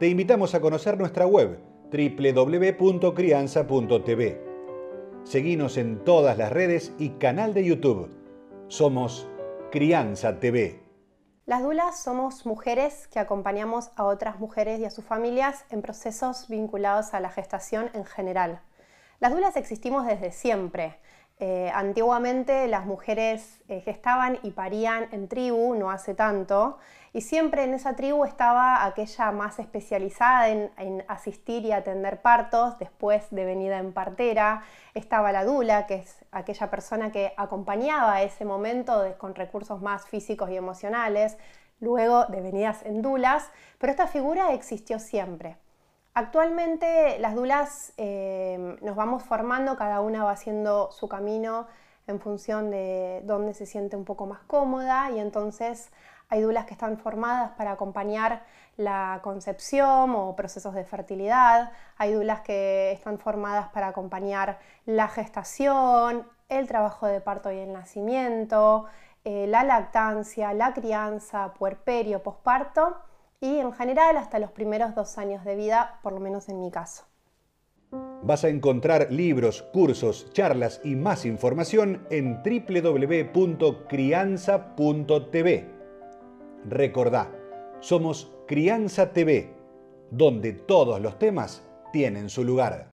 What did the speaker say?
te invitamos a conocer nuestra web www.crianza.tv. Seguinos en todas las redes y canal de YouTube. Somos Crianza TV. Las dulas somos mujeres que acompañamos a otras mujeres y a sus familias en procesos vinculados a la gestación en general. Las dulas existimos desde siempre. Eh, antiguamente las mujeres eh, gestaban y parían en tribu, no hace tanto, y siempre en esa tribu estaba aquella más especializada en, asistir y atender partos, después de venida en partera, estaba la dula, que es aquella persona que acompañaba ese momento con recursos más físicos y emocionales, luego de venidas en dulas, pero esta figura existió siempre. Actualmente las dulas eh, nos vamos formando, cada una va haciendo su camino en función de dónde se siente un poco más cómoda y entonces hay dulas que están formadas para acompañar la concepción o procesos de fertilidad, hay dulas que están formadas para acompañar la gestación, el trabajo de parto y el nacimiento, eh, la lactancia, la crianza, puerperio, posparto y en general hasta los primeros dos años de vida, por lo menos en mi caso. Vas a encontrar libros, cursos, charlas y más información en www.crianza.tv. Recordá, somos Crianza TV, donde todos los temas tienen su lugar.